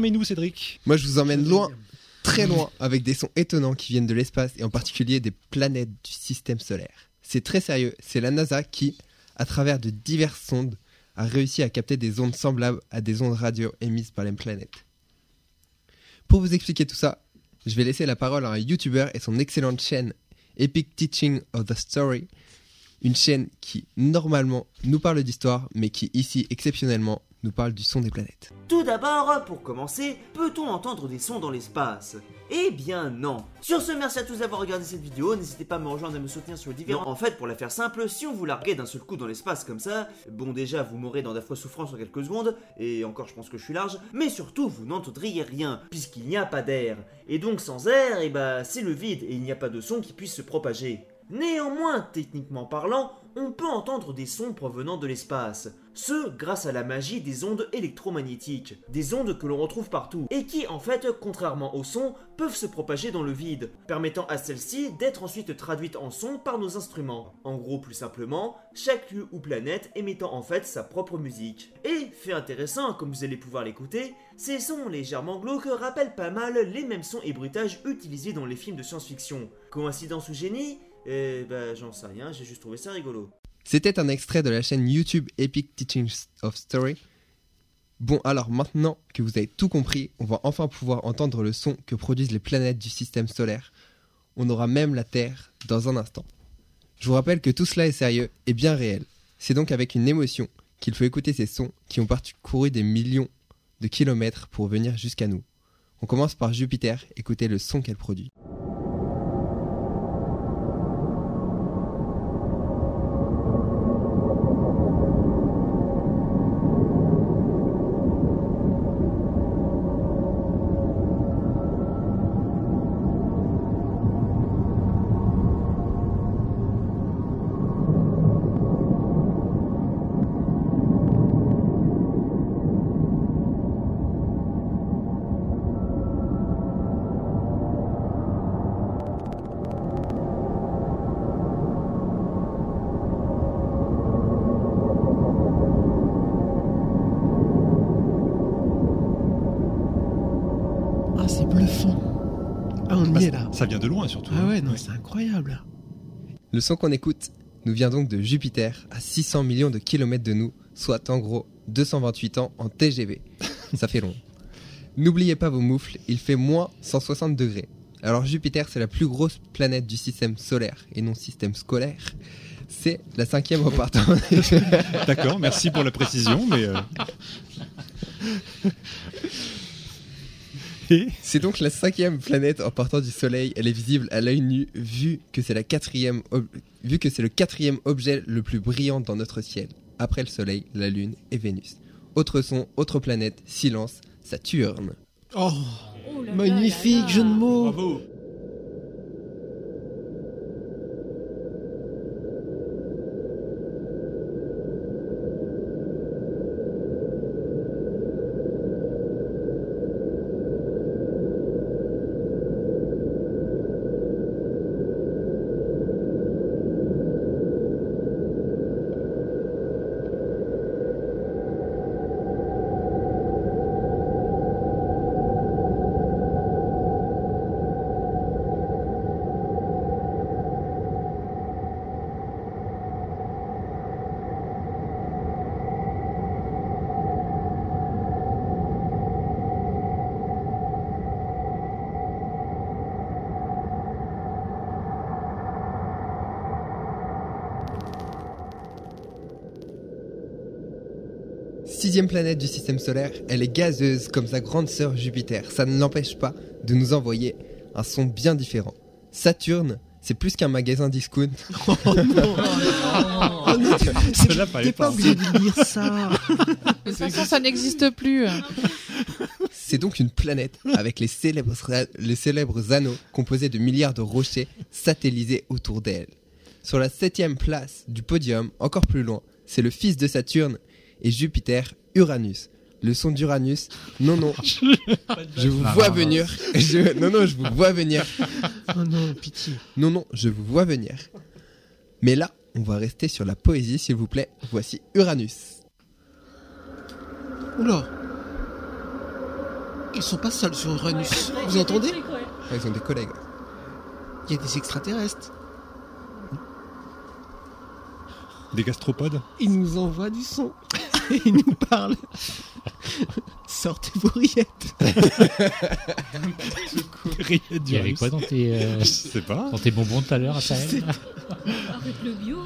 nous où, Cédric Moi, je vous emmène loin, très loin, avec des sons étonnants qui viennent de l'espace et en particulier des planètes du système solaire. C'est très sérieux, c'est la NASA qui, à travers de diverses sondes, a réussi à capter des ondes semblables à des ondes radio émises par les planètes. Pour vous expliquer tout ça, je vais laisser la parole à un YouTuber et son excellente chaîne Epic Teaching of the Story, une chaîne qui normalement nous parle d'histoire, mais qui ici exceptionnellement nous parle du son des planètes. Tout d'abord, pour commencer, peut-on entendre des sons dans l'espace? Eh bien non Sur ce, merci à tous d'avoir regardé cette vidéo, n'hésitez pas à me rejoindre et à me soutenir sur les différents... En fait, pour la faire simple, si on vous larguait d'un seul coup dans l'espace comme ça, bon déjà, vous mourrez dans d'affreuses souffrances en quelques secondes, et encore je pense que je suis large, mais surtout, vous n'entendriez rien, puisqu'il n'y a pas d'air. Et donc sans air, eh bah c'est le vide, et il n'y a pas de son qui puisse se propager. Néanmoins, techniquement parlant, on peut entendre des sons provenant de l'espace. Ce, grâce à la magie des ondes électromagnétiques. Des ondes que l'on retrouve partout. Et qui, en fait, contrairement aux sons, peuvent se propager dans le vide, permettant à celles-ci d'être ensuite traduites en sons par nos instruments. En gros, plus simplement, chaque lieu ou planète émettant en fait sa propre musique. Et, fait intéressant, comme vous allez pouvoir l'écouter, ces sons légèrement glauques rappellent pas mal les mêmes sons et bruitages utilisés dans les films de science-fiction. Coïncidence ou génie eh bah j'en sais rien, j'ai juste trouvé ça rigolo. C'était un extrait de la chaîne YouTube Epic Teaching of Story. Bon, alors maintenant que vous avez tout compris, on va enfin pouvoir entendre le son que produisent les planètes du système solaire. On aura même la Terre dans un instant. Je vous rappelle que tout cela est sérieux et bien réel. C'est donc avec une émotion qu'il faut écouter ces sons qui ont parcouru des millions de kilomètres pour venir jusqu'à nous. On commence par Jupiter, écoutez le son qu'elle produit. Ça vient de loin surtout. Ah hein. ouais, non, Ouais. c'est incroyable. Le son qu'on écoute nous vient donc de Jupiter, à 600 millions de kilomètres de nous, soit en gros 228 ans en TGV. Ça fait long. N'oubliez pas vos moufles, il fait moins 160 degrés. Alors Jupiter, c'est la plus grosse planète du système solaire et non système scolaire. C'est la cinquième repartant. D'accord, merci pour la précision, mais. euh, C'est donc la cinquième planète en partant du Soleil. Elle est visible à l'œil nu, vu que c'est la quatrième, ob- vu que c'est le quatrième objet le plus brillant dans notre ciel, après le Soleil, la Lune et Vénus. Autre son, autre planète, silence, Saturne. Oh, Oh là là magnifique là là. jeu de mots. bravo Sixième planète du système solaire, elle est gazeuse comme sa grande sœur Jupiter. Ça ne l'empêche pas de nous envoyer un son bien différent. Saturne, c'est plus qu'un magasin discount. Oh non. Oh non, T'es pas pas. obligé de dire ça. De toute façon, ça n'existe plus. C'est donc une planète avec les célèbres, les célèbres anneaux composés de milliards de rochers satellisés autour d'elle. Sur la septième place du podium, encore plus loin, c'est le fils de Saturne et Jupiter, Uranus. Le son d'Uranus, non non, je vous vois venir. Je- non non, je vous vois venir. Oh non, pitié. Non non, je vous vois venir. Mais là, on va rester sur la poésie, s'il vous plaît. Voici Uranus. Oula. Ils sont pas seuls sur Uranus. Vous entendez? Ils ont des collègues. Il y a des extraterrestres. Des gastropodes? Ils nous envoient du son. Ils nous parlent. Sortez vos rillettes. Rillettes Il du y avait russe. quoi dans tes, euh, Je sais pas. dans tes bonbons tout à l'heure à Avec le bio.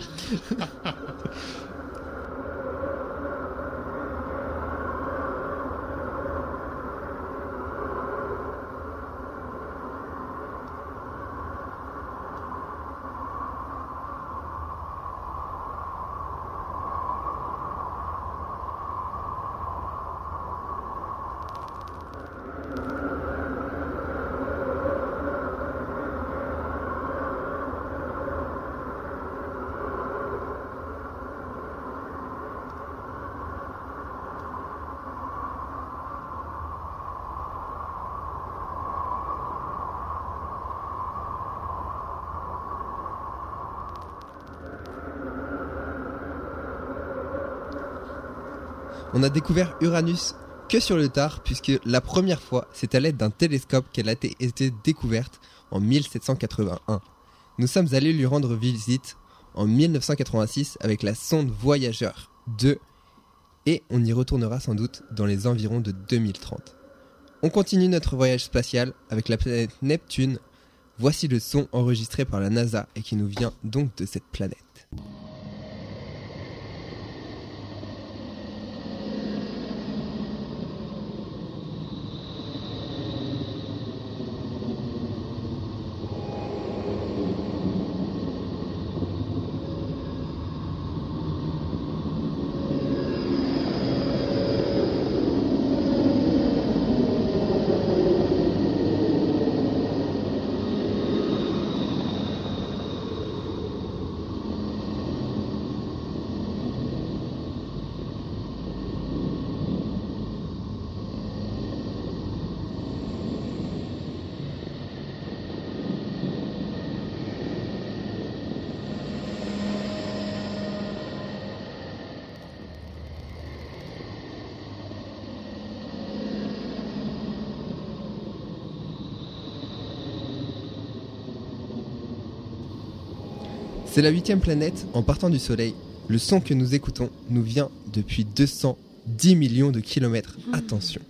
On a découvert Uranus que sur le tard, puisque la première fois, c'est à l'aide d'un télescope qu'elle a été, découverte en 1781. Nous sommes allés lui rendre visite en 1986 avec la sonde Voyageur 2 et on y retournera sans doute dans les environs de 2030. On continue notre voyage spatial avec la planète Neptune. Voici le son enregistré par la NASA et qui nous vient donc de cette planète. C'est la huitième planète en partant du Soleil. Le son que nous écoutons nous vient depuis 210 millions de kilomètres. Attention.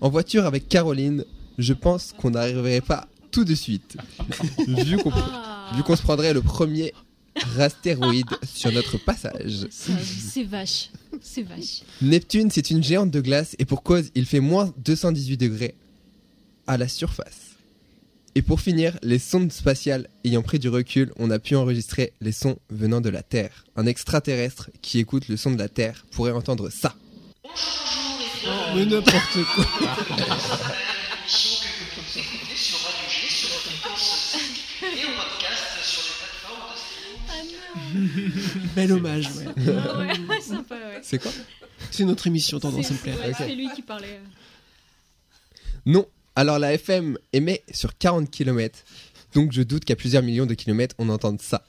En voiture avec Caroline, je pense qu'on n'arriverait pas tout de suite. vu qu'on Ah. vu qu'on se prendrait le premier astéroïde sur notre passage. C'est vache. C'est vache. Neptune, c'est une géante de glace et pour cause, il fait moins 218 degrés à la surface. Et pour finir, les sondes spatiales ayant pris du recul, on a pu enregistrer les sons venant de la Terre. Un extraterrestre qui écoute le son de la Terre pourrait entendre ça. Mais n'importe quoi. Bel hommage, ouais. Ah ouais, sympa, ouais. C'est quoi? C'est notre émission Tendance à me plaire. c'est lui qui parlait. Non. Alors la FM émet sur 40 km. Donc je doute qu'à plusieurs millions de kilomètres, on entende ça.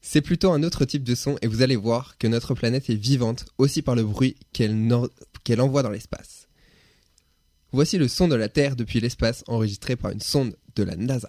C'est plutôt un autre type de son et vous allez voir que notre planète est vivante aussi par le bruit qu'elle envoie dans l'espace. Voici le son de la Terre depuis l'espace enregistré par une sonde de la NASA.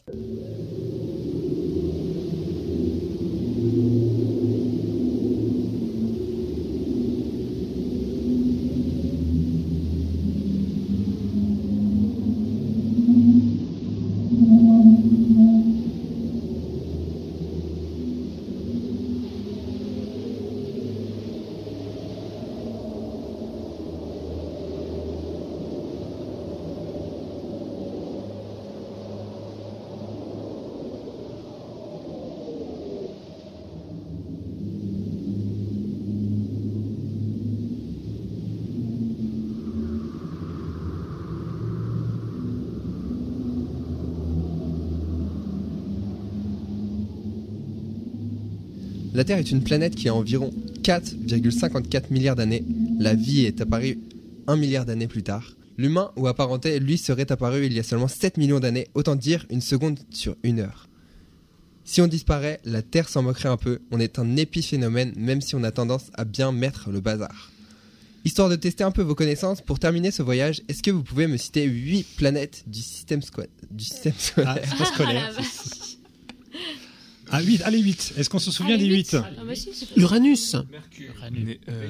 La Terre est une planète qui a environ 4,54 milliards d'années. La vie est apparue 1 milliard d'années plus tard. L'humain ou apparenté, lui, serait apparu il y a seulement 7 millions d'années, autant dire une seconde sur une heure. Si on disparaît, la Terre s'en moquerait un peu, on est un épiphénomène même si on a tendance à bien mettre le bazar. Histoire de tester un peu vos connaissances, pour terminer ce voyage, est-ce que vous pouvez me citer 8 planètes du système, du système Ah, Ah, scolaire. Ah, 8, allez, 8. Est-ce qu'on se souvient Allez, des huit. 8 Ah bah si, c'est. Uranus. Ranu- euh,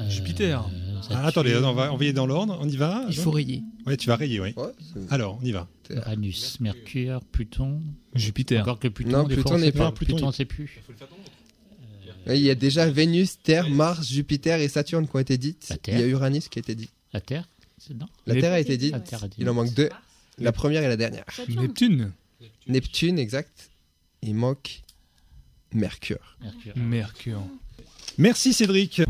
euh, Jupiter. Ah, Attendez, on va envoyer dans l'ordre. On y va Il faut rayer. Ouais, tu vas rayer, oui. Ouais, c'est- Alors, on y va. Uranus, Mercure, Pluton. Jupiter. Encore que Pluton, Non, Pluton n'est pas. Pluton, sait plus. Il y a déjà Vénus, Terre, Mars, Jupiter et Saturne qui ont été dites. La Terre. Il y a Uranus qui a été dit. La Terre c'est- Non La Terre a été dite. Il en manque deux. La première et la dernière. Neptune. Neptune, exact. Il manque Mercure. Mercure. Mercure. Merci, Cédric.